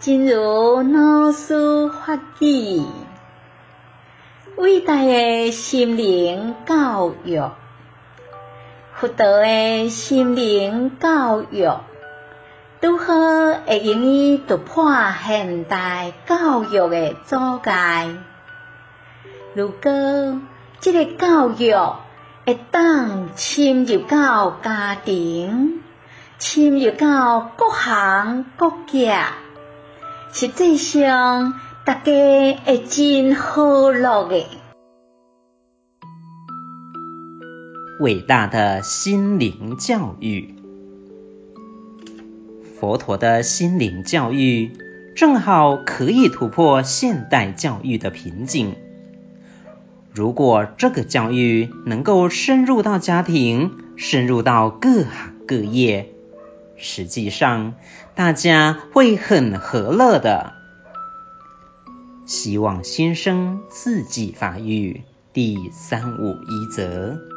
正如老师发起，伟大的心灵教育，佛道的心灵教育，如何会用于突破现代教育的阻碍？如果这个教育会当深入到家庭，深入到各行各业，实际上大家会真好乐的。伟大的心灵教育，佛陀的心灵教育正好可以突破现代教育的瓶颈。如果这个教育能够深入到家庭，深入到各行各业，实际上大家会很和乐的。希望先生自己发育第三五一则。